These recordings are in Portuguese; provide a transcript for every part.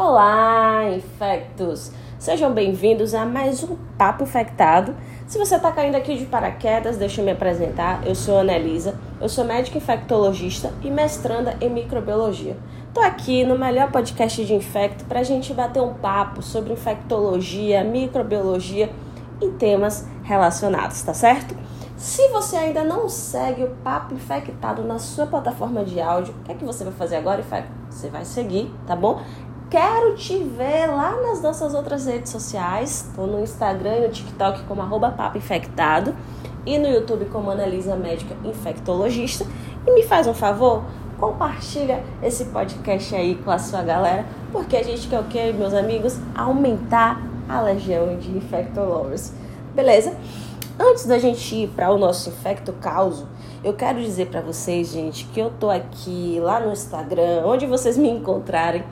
Olá, infectos! Sejam bem-vindos a mais um Papo Infectado. Se você está caindo aqui de paraquedas, deixa eu me apresentar. Eu sou a Anelisa, eu sou médica infectologista e mestranda em microbiologia. Estou aqui no melhor podcast de infecto para a gente bater um papo sobre infectologia, microbiologia e temas relacionados, tá certo? Se você ainda não segue o Papo Infectado na sua plataforma de áudio, o que é que você vai fazer agora, Infecto? Você vai seguir, tá bom? Quero te ver lá nas nossas outras redes sociais. Estou no Instagram e no TikTok como arroba Papo Infectado e no YouTube como Analisa Médica Infectologista. E me faz um favor, compartilha esse podcast aí com a sua galera, porque a gente quer o quê, meus amigos? Aumentar a legião de infectologos. Beleza? Antes da gente ir para o nosso infecto causo, eu quero dizer para vocês, gente, que eu tô aqui lá no Instagram, onde vocês me encontrarem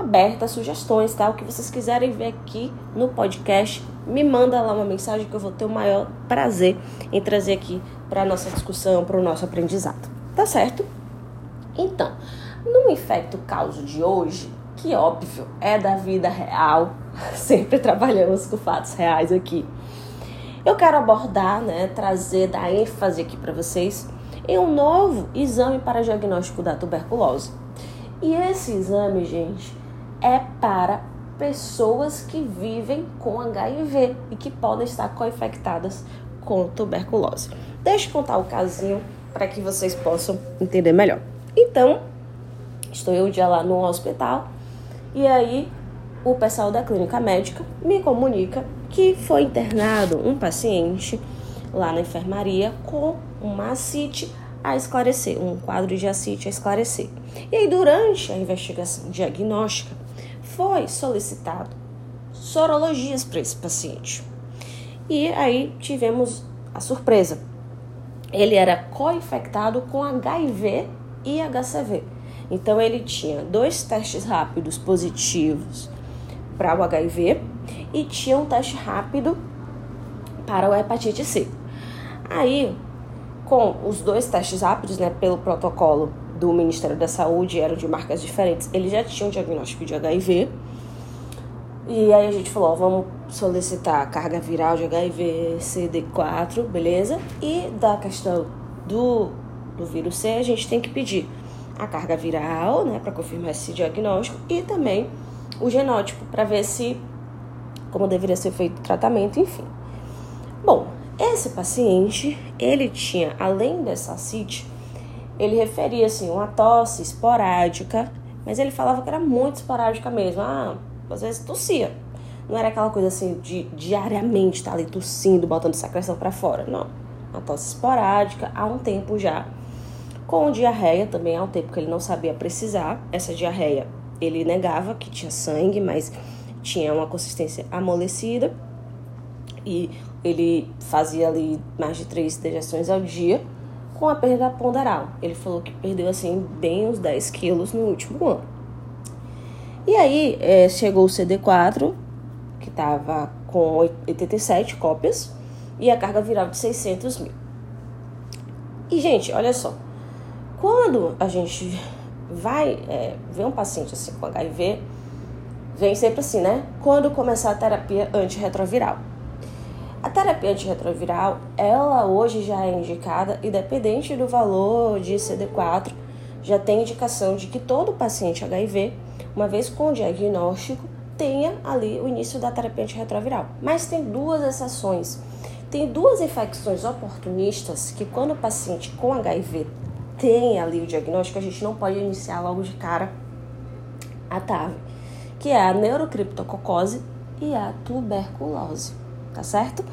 aberta a sugestões, tá? O que vocês quiserem ver aqui no podcast, me manda lá uma mensagem que eu vou ter o maior prazer em trazer aqui para nossa discussão, para o nosso aprendizado. Tá certo? Então, no infecto causo de hoje, que óbvio é da vida real, sempre trabalhamos com fatos reais aqui. Eu quero abordar, né, trazer, dar ênfase aqui para vocês em um novo exame para diagnóstico da tuberculose. E esse exame, gente, é para pessoas que vivem com HIV e que podem estar co-infectadas com tuberculose. Deixa eu contar o casinho para que vocês possam entender melhor. Então, estou eu um dia lá no hospital e aí o pessoal da clínica médica me comunica que foi internado um paciente lá na enfermaria com uma ascite a esclarecer, um quadro de ascite a esclarecer. E aí, durante a investigação diagnóstica, foi solicitado sorologias para esse paciente. E aí tivemos a surpresa. Ele era co-infectado com HIV e HCV. Então ele tinha dois testes rápidos positivos para o HIV e tinha um teste rápido para o hepatite C. Aí, com os dois testes rápidos, né, pelo protocolo do Ministério da Saúde eram de marcas diferentes, ele já tinha um diagnóstico de HIV. E aí a gente falou, ó, vamos solicitar carga viral de HIV CD4, beleza? E da questão do, do vírus C, a gente tem que pedir a carga viral, né, para confirmar esse diagnóstico e também o genótipo para ver se como deveria ser feito o tratamento, enfim. Bom, esse paciente, ele tinha além dessa CIT, ele referia assim uma tosse esporádica, mas ele falava que era muito esporádica mesmo. Ah, às vezes tossia. Não era aquela coisa assim de diariamente estar tá ali tossindo, botando secreção para fora. Não. Uma tosse esporádica há um tempo já. Com diarreia também há um tempo que ele não sabia precisar. Essa diarreia ele negava que tinha sangue, mas tinha uma consistência amolecida. E ele fazia ali mais de três dejeções ao dia com a perda ponderal. Ele falou que perdeu assim bem uns 10 quilos no último ano. E aí é, chegou o CD4, que estava com 87 cópias, e a carga viral de 600 mil. E, gente, olha só. Quando a gente vai é, ver um paciente assim com HIV, vem sempre assim, né? Quando começar a terapia antirretroviral. A terapia antirretroviral, ela hoje já é indicada, independente do valor de CD4, já tem indicação de que todo paciente HIV, uma vez com o diagnóstico, tenha ali o início da terapia antirretroviral. Mas tem duas exceções. Tem duas infecções oportunistas que quando o paciente com HIV tem ali o diagnóstico, a gente não pode iniciar logo de cara a TAV, que é a neurocriptococose e a tuberculose tá certo?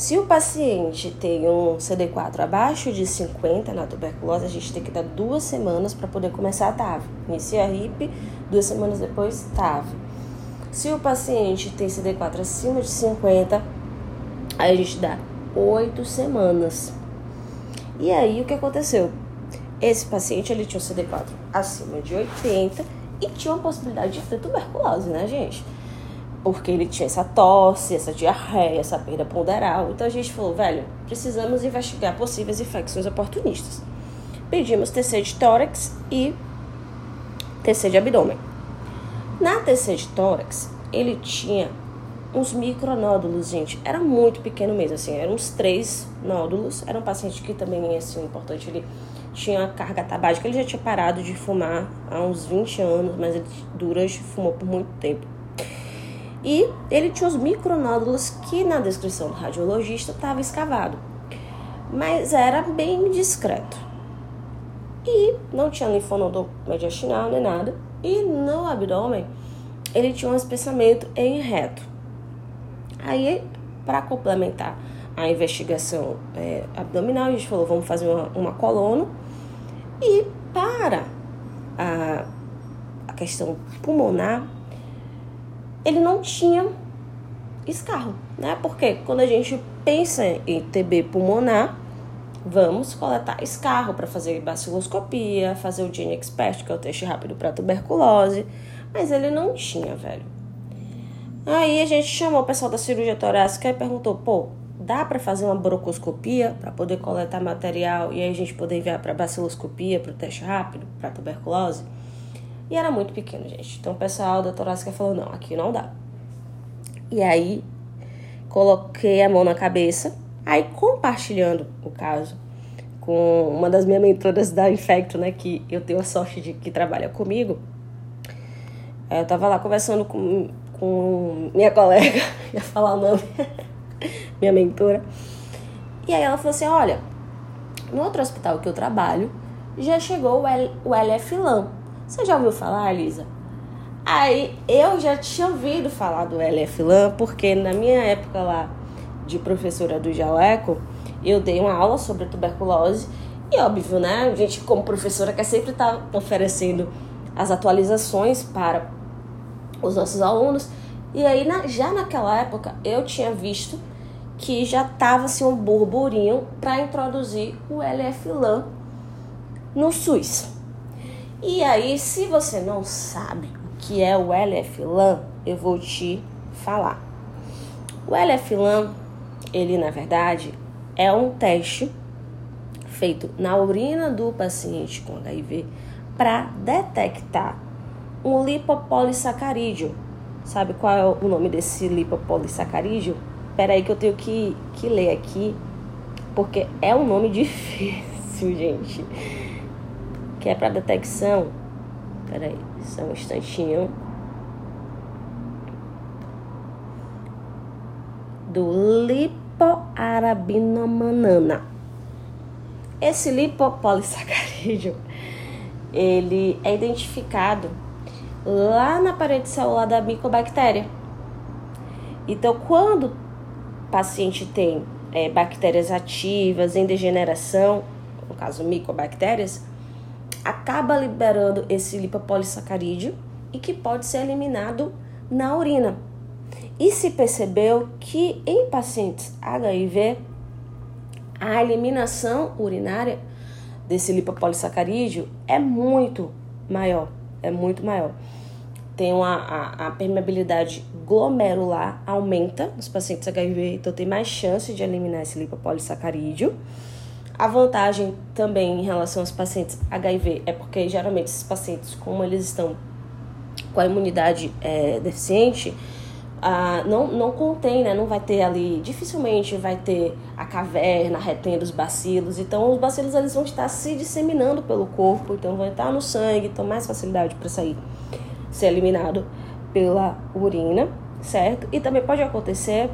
Se o paciente tem um CD4 abaixo de 50 na tuberculose, a gente tem que dar duas semanas para poder começar a TAV. Inicia a RIP, duas semanas depois, TAV. Se o paciente tem CD4 acima de 50, aí a gente dá oito semanas. E aí o que aconteceu? Esse paciente ele tinha um CD4 acima de 80 e tinha uma possibilidade de ter tuberculose, né, gente? Porque ele tinha essa tosse, essa diarreia, essa perda ponderal. Então a gente falou, velho, precisamos investigar possíveis infecções oportunistas. Pedimos TC de tórax e TC de abdômen. Na TC de tórax, ele tinha uns micronódulos, gente. Era muito pequeno mesmo, assim, eram uns três nódulos. Era um paciente que também, assim, importante, ele tinha carga tabágica. Ele já tinha parado de fumar há uns 20 anos, mas ele durante fumou por muito tempo. E ele tinha os micronódulos que na descrição do radiologista estava escavado. Mas era bem discreto. E não tinha linfonodo mediastinal nem nada. E no abdômen ele tinha um espessamento em reto. Aí, para complementar a investigação é, abdominal, a gente falou, vamos fazer uma, uma colono. E para a, a questão pulmonar, ele não tinha escarro, né? Porque quando a gente pensa em TB pulmonar, vamos coletar escarro para fazer baciloscopia, fazer o Gene Expert, que é o teste rápido para tuberculose, mas ele não tinha, velho. Aí a gente chamou o pessoal da cirurgia torácica e perguntou: pô, dá para fazer uma brocoscopia para poder coletar material e aí a gente poder enviar para baciloscopia, para o teste rápido, para tuberculose? E era muito pequeno, gente. Então o pessoal da torácica falou: não, aqui não dá. E aí coloquei a mão na cabeça, aí compartilhando o caso com uma das minhas mentoras da Infecto, né, que eu tenho a sorte de que trabalha comigo. Eu tava lá conversando com com minha colega, ia falar o nome, minha mentora. E aí ela falou assim: olha, no outro hospital que eu trabalho, já chegou o, L, o LF LAN. Você já ouviu falar, Elisa? Aí eu já tinha ouvido falar do LF LAN, porque na minha época lá de professora do Jaleco, eu dei uma aula sobre tuberculose. E óbvio, né? A gente, como professora, quer sempre estar tá oferecendo as atualizações para os nossos alunos. E aí, na, já naquela época, eu tinha visto que já estava assim, um burburinho para introduzir o LF-LAN no SUS. E aí, se você não sabe o que é o LF-LAN, eu vou te falar. O LF-LAN, ele na verdade é um teste feito na urina do paciente com HIV para detectar um lipopolissacarídeo. Sabe qual é o nome desse lipopolissacarídeo? Espera aí que eu tenho que, que ler aqui, porque é um nome difícil, gente. Que é para detecção. Espera aí, só um instantinho. Do lipoarabinomanana. Esse lipopolissacarídeo ele é identificado lá na parede celular da micobactéria. Então, quando o paciente tem é, bactérias ativas em degeneração, no caso micobactérias, acaba liberando esse lipopolissacarídeo e que pode ser eliminado na urina. E se percebeu que em pacientes HIV, a eliminação urinária desse lipopolissacarídeo é muito maior, é muito maior. Tem uma, a, a permeabilidade glomerular aumenta nos pacientes HIV, então tem mais chance de eliminar esse lipopolissacarídeo. A vantagem também em relação aos pacientes HIV é porque geralmente esses pacientes, como eles estão com a imunidade é, deficiente, ah, não, não contém, né? Não vai ter ali, dificilmente vai ter a caverna retendo os bacilos. Então, os bacilos eles vão estar se disseminando pelo corpo, então vão estar no sangue, então mais facilidade para sair, ser eliminado pela urina, certo? E também pode acontecer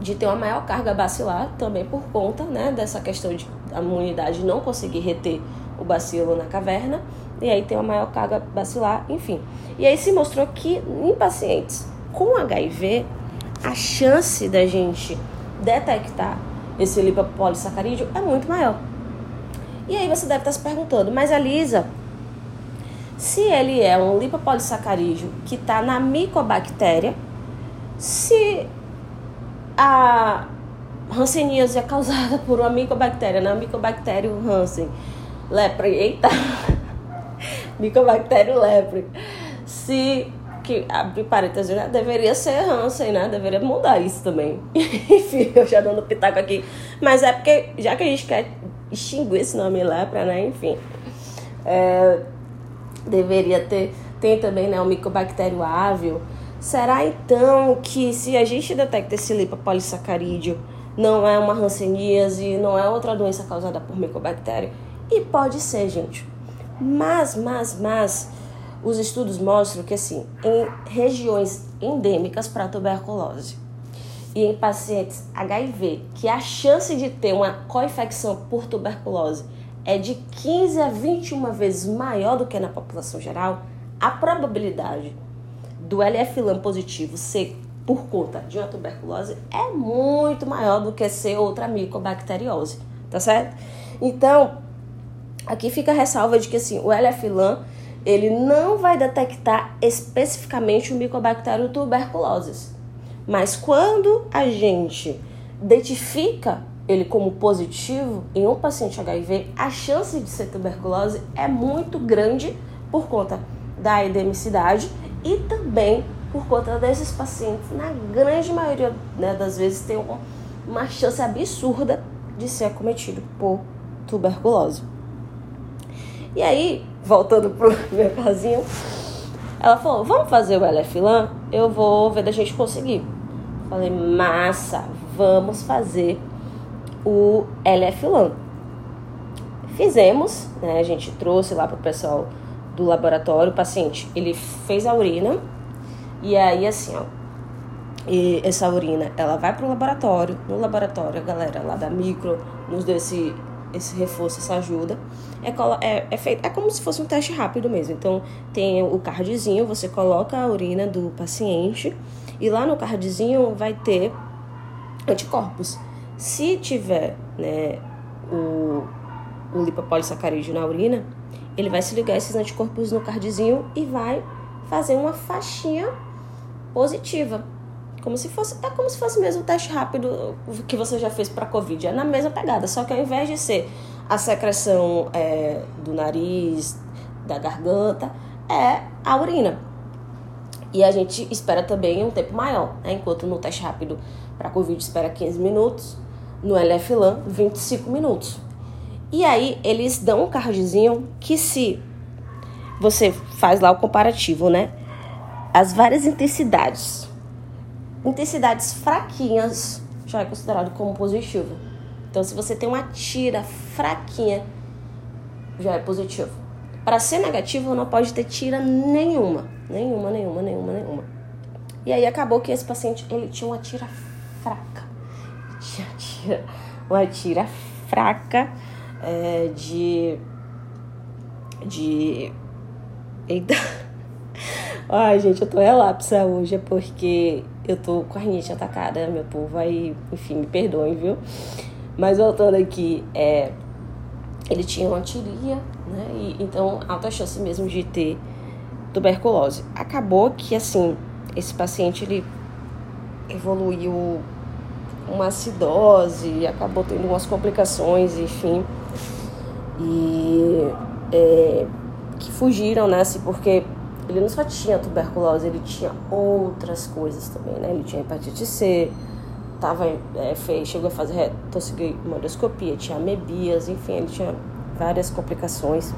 de ter uma maior carga bacilar, também por conta, né, dessa questão de a imunidade não conseguir reter o bacilo na caverna, e aí tem uma maior carga bacilar, enfim. E aí se mostrou que em pacientes com HIV, a chance da gente detectar esse lipopolissacarídeo é muito maior. E aí você deve estar se perguntando, mas Elisa, se ele é um lipopolissacarídeo que está na micobactéria, se a hanseníase é causada por uma micobactéria, né? micobactéria Hansen lepre, eita, micobactéria lepre, se que, abre parênteses, né? Deveria ser Hansen, né? Deveria mudar isso também. Enfim, eu já dando pitaco aqui. Mas é porque, já que a gente quer extinguir esse nome lepra, né? Enfim. É, deveria ter tem também né, o micobactério ávio. Será então que se a gente detecta esse lipopolissacarídeo, não é uma hanseníase, não é outra doença causada por micobactério? E pode ser, gente. Mas, mas, mas, os estudos mostram que, assim, em regiões endêmicas para tuberculose e em pacientes HIV, que a chance de ter uma co-infecção por tuberculose é de 15 a 21 vezes maior do que na população geral, a probabilidade do LF-LAM positivo ser por conta de uma tuberculose é muito maior do que ser outra micobacteriose, tá certo? Então, aqui fica a ressalva de que assim, o LF-LAM ele não vai detectar especificamente o micobactério tuberculose. Mas quando a gente identifica ele como positivo em um paciente HIV, a chance de ser tuberculose é muito grande por conta da endemicidade e também por conta desses pacientes, na grande maioria né, das vezes, tem uma, chance absurda de ser acometido por tuberculose. E aí, voltando pro meu casinho, ela falou: Vamos fazer o LF-LAN? Eu vou ver da gente conseguir. Falei: Massa, vamos fazer o LF-LAN. Fizemos, né? A gente trouxe lá pro pessoal do laboratório, o paciente, ele fez a urina e aí assim, ó, e essa urina, ela vai pro laboratório, no laboratório a galera lá da micro nos deu esse, esse reforço, essa ajuda, é, é, é feito, é como se fosse um teste rápido mesmo, então tem o cardzinho, você coloca a urina do paciente e lá no cardzinho vai ter anticorpos. Se tiver, né, o, o lipopolissacarídeo na urina, ele vai se ligar esses anticorpos no cardzinho e vai fazer uma faixinha positiva. Como se fosse, é como se fosse mesmo o teste rápido que você já fez para Covid. É na mesma pegada, só que ao invés de ser a secreção é, do nariz, da garganta, é a urina. E a gente espera também um tempo maior, né? enquanto no teste rápido para Covid espera 15 minutos, no LF-LAN 25 minutos. E aí eles dão um cardzinho que se você faz lá o comparativo, né? As várias intensidades. Intensidades fraquinhas já é considerado como positivo. Então, se você tem uma tira fraquinha, já é positivo. Para ser negativo, não pode ter tira nenhuma. Nenhuma, nenhuma, nenhuma, nenhuma. E aí acabou que esse paciente ele tinha uma tira fraca. Tinha tira, uma tira fraca é, de. de. Eita. Ai, gente, eu tô relapsa hoje, é porque eu tô com a rinite atacada, meu povo. Aí, enfim, me perdoem, viu? Mas voltando aqui, é, ele tinha uma tiria, né? E, então, alta chance mesmo de ter tuberculose. Acabou que, assim, esse paciente, ele evoluiu uma acidose, acabou tendo umas complicações, enfim e é, que fugiram, né? Assim, porque ele não só tinha tuberculose, ele tinha outras coisas também, né? Ele tinha hepatite C, tava, é, fez, chegou a fazer toxicomodoscopia, tinha amebias, enfim, ele tinha várias complicações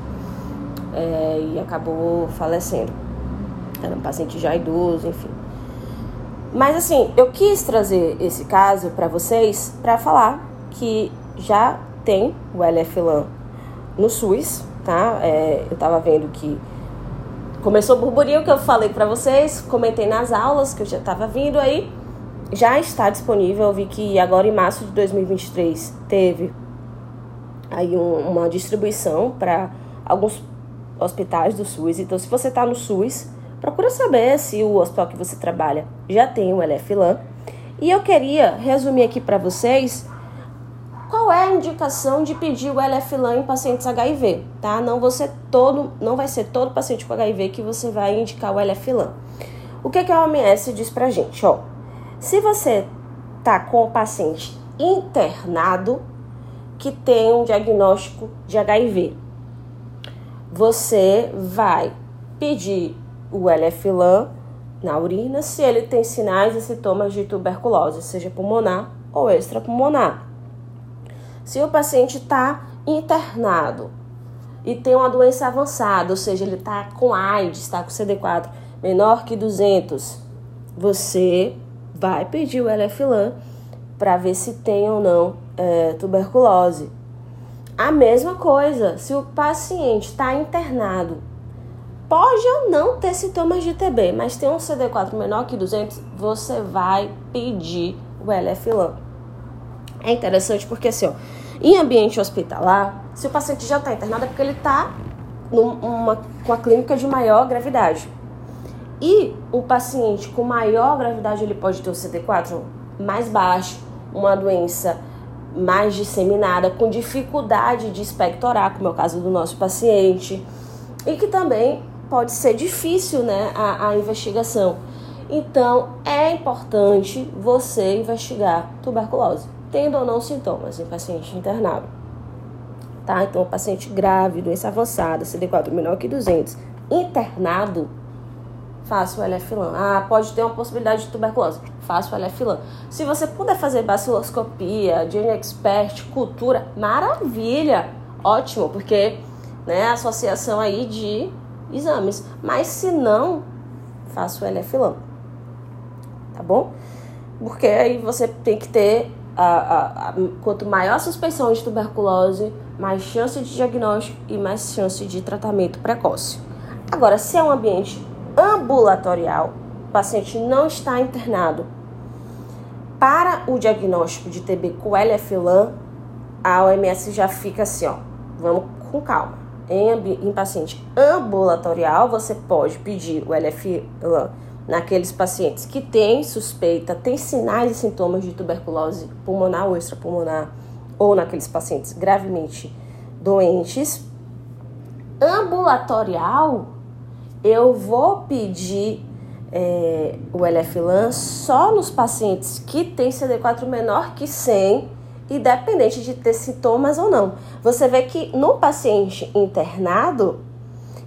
é, e acabou falecendo. Era um paciente já idoso, enfim. Mas assim, eu quis trazer esse caso para vocês para falar que já tem o LF-LAN no SUS, tá? É, eu tava vendo que começou o burburinho que eu falei para vocês, comentei nas aulas que eu já tava vindo aí. Já está disponível, eu vi que agora em março de 2023 teve aí um, uma distribuição para alguns hospitais do SUS. Então, se você está no SUS, procura saber se o hospital que você trabalha já tem o LF-LAN. E eu queria resumir aqui para vocês qual é a indicação de pedir o LF-LAN em pacientes HIV, tá? Não, você todo, não vai ser todo paciente com HIV que você vai indicar o LF-LAN. O que, que a OMS diz pra gente? Ó, se você tá com o paciente internado que tem um diagnóstico de HIV, você vai pedir o LF-LAN na urina se ele tem sinais e sintomas de tuberculose, seja pulmonar ou extrapulmonar. Se o paciente está internado e tem uma doença avançada, ou seja, ele está com AIDS, está com CD4 menor que 200, você vai pedir o LF-LAN para ver se tem ou não é, tuberculose. A mesma coisa, se o paciente está internado, pode ou não ter sintomas de TB, mas tem um CD4 menor que 200, você vai pedir o LF-LAN. É interessante porque assim, ó, em ambiente hospitalar, se o paciente já está internado é porque ele está com a clínica de maior gravidade. E o paciente com maior gravidade ele pode ter o CD4 mais baixo, uma doença mais disseminada, com dificuldade de expectorar, como é o caso do nosso paciente, e que também pode ser difícil né, a, a investigação. Então é importante você investigar tuberculose tendo ou não sintomas em paciente internado. Tá? Então, paciente grave, doença avançada, CD4 menor que 200, internado, faça o LF-LAN. Ah, pode ter uma possibilidade de tuberculose, faça o LF-LAN. Se você puder fazer baciloscopia, DNA expert, cultura, maravilha, ótimo, porque né, associação aí de exames. Mas se não, faça o LF-LAN. Tá bom? Porque aí você tem que ter a, a, quanto maior a suspeição de tuberculose, mais chance de diagnóstico e mais chance de tratamento precoce. Agora, se é um ambiente ambulatorial, o paciente não está internado, para o diagnóstico de TB com LF-LAN, a OMS já fica assim, ó, vamos com calma. Em, em paciente ambulatorial, você pode pedir o LF-LAN naqueles pacientes que têm suspeita, têm sinais e sintomas de tuberculose pulmonar ou extrapulmonar, ou naqueles pacientes gravemente doentes. Ambulatorial, eu vou pedir é, o LF-LAN só nos pacientes que têm CD4 menor que 100, independente de ter sintomas ou não. Você vê que no paciente internado,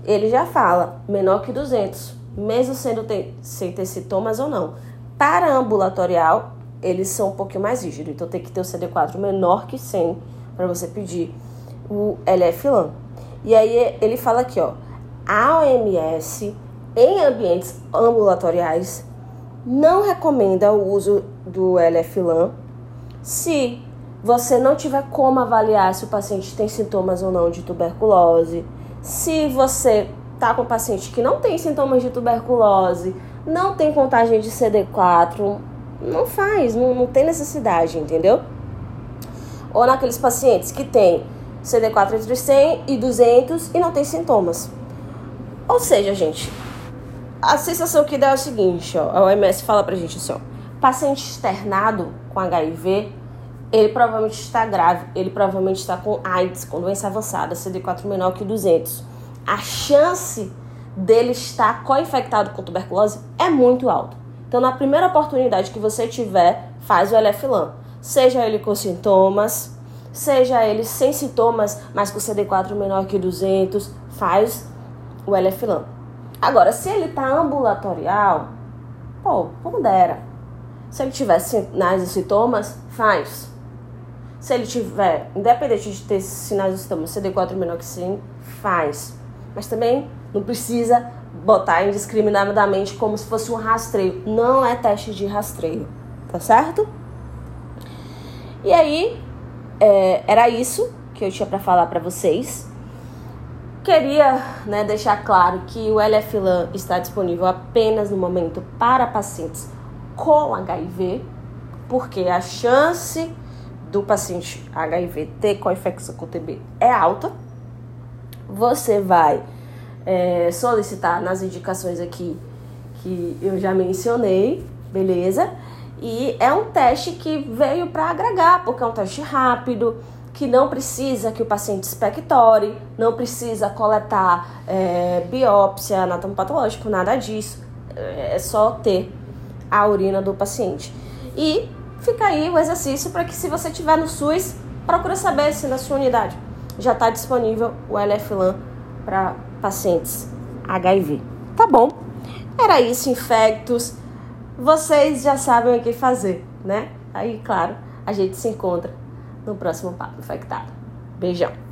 ele já fala menor que 200 mesmo sendo ter, sem ter sintomas ou não. Para ambulatorial, eles são um pouquinho mais rígidos, então tem que ter o CD4 menor que 100 para você pedir o LF-LAN. E aí ele fala aqui, ó, a OMS em ambientes ambulatoriais não recomenda o uso do LF-LAN se você não tiver como avaliar se o paciente tem sintomas ou não de tuberculose, se você tá com paciente que não tem sintomas de tuberculose, não tem contagem de CD4, não faz, não, não tem necessidade, entendeu? Ou naqueles pacientes que tem CD4 entre 100 e 200 e não tem sintomas. Ou seja, gente, a sensação que dá é o seguinte, ó, a OMS fala pra gente assim, ó, paciente externado com HIV, ele provavelmente está grave, ele provavelmente está com AIDS, com doença avançada, CD4 menor que 200 a chance dele estar co-infectado com tuberculose é muito alta. Então, na primeira oportunidade que você tiver, faz o LF-LAN. Seja ele com sintomas, seja ele sem sintomas, mas com CD4 menor que 200, faz o LF-LAN. Agora, se ele está ambulatorial, pô, pondera. Se ele tiver sinais e sintomas, faz. Se ele tiver, independente de ter sinais e sintomas, CD4 menor que 100, faz mas também não precisa botar indiscriminadamente como se fosse um rastreio. Não é teste de rastreio, tá certo? E aí, é, era isso que eu tinha para falar para vocês. Queria né, deixar claro que o LF-LAN está disponível apenas no momento para pacientes com HIV, porque a chance do paciente HIV ter co-infecção com TB é alta você vai é, solicitar nas indicações aqui que eu já mencionei, beleza? E é um teste que veio para agregar, porque é um teste rápido, que não precisa que o paciente expectore, não precisa coletar é, biópsia, anatomopatológico, nada disso. É só ter a urina do paciente. E fica aí o exercício para que se você tiver no SUS, procure saber se na sua unidade já está disponível o LF-LAN para pacientes HIV. Tá bom? Era isso, infectos. Vocês já sabem o que fazer, né? Aí, claro, a gente se encontra no próximo Papo Infectado. Beijão!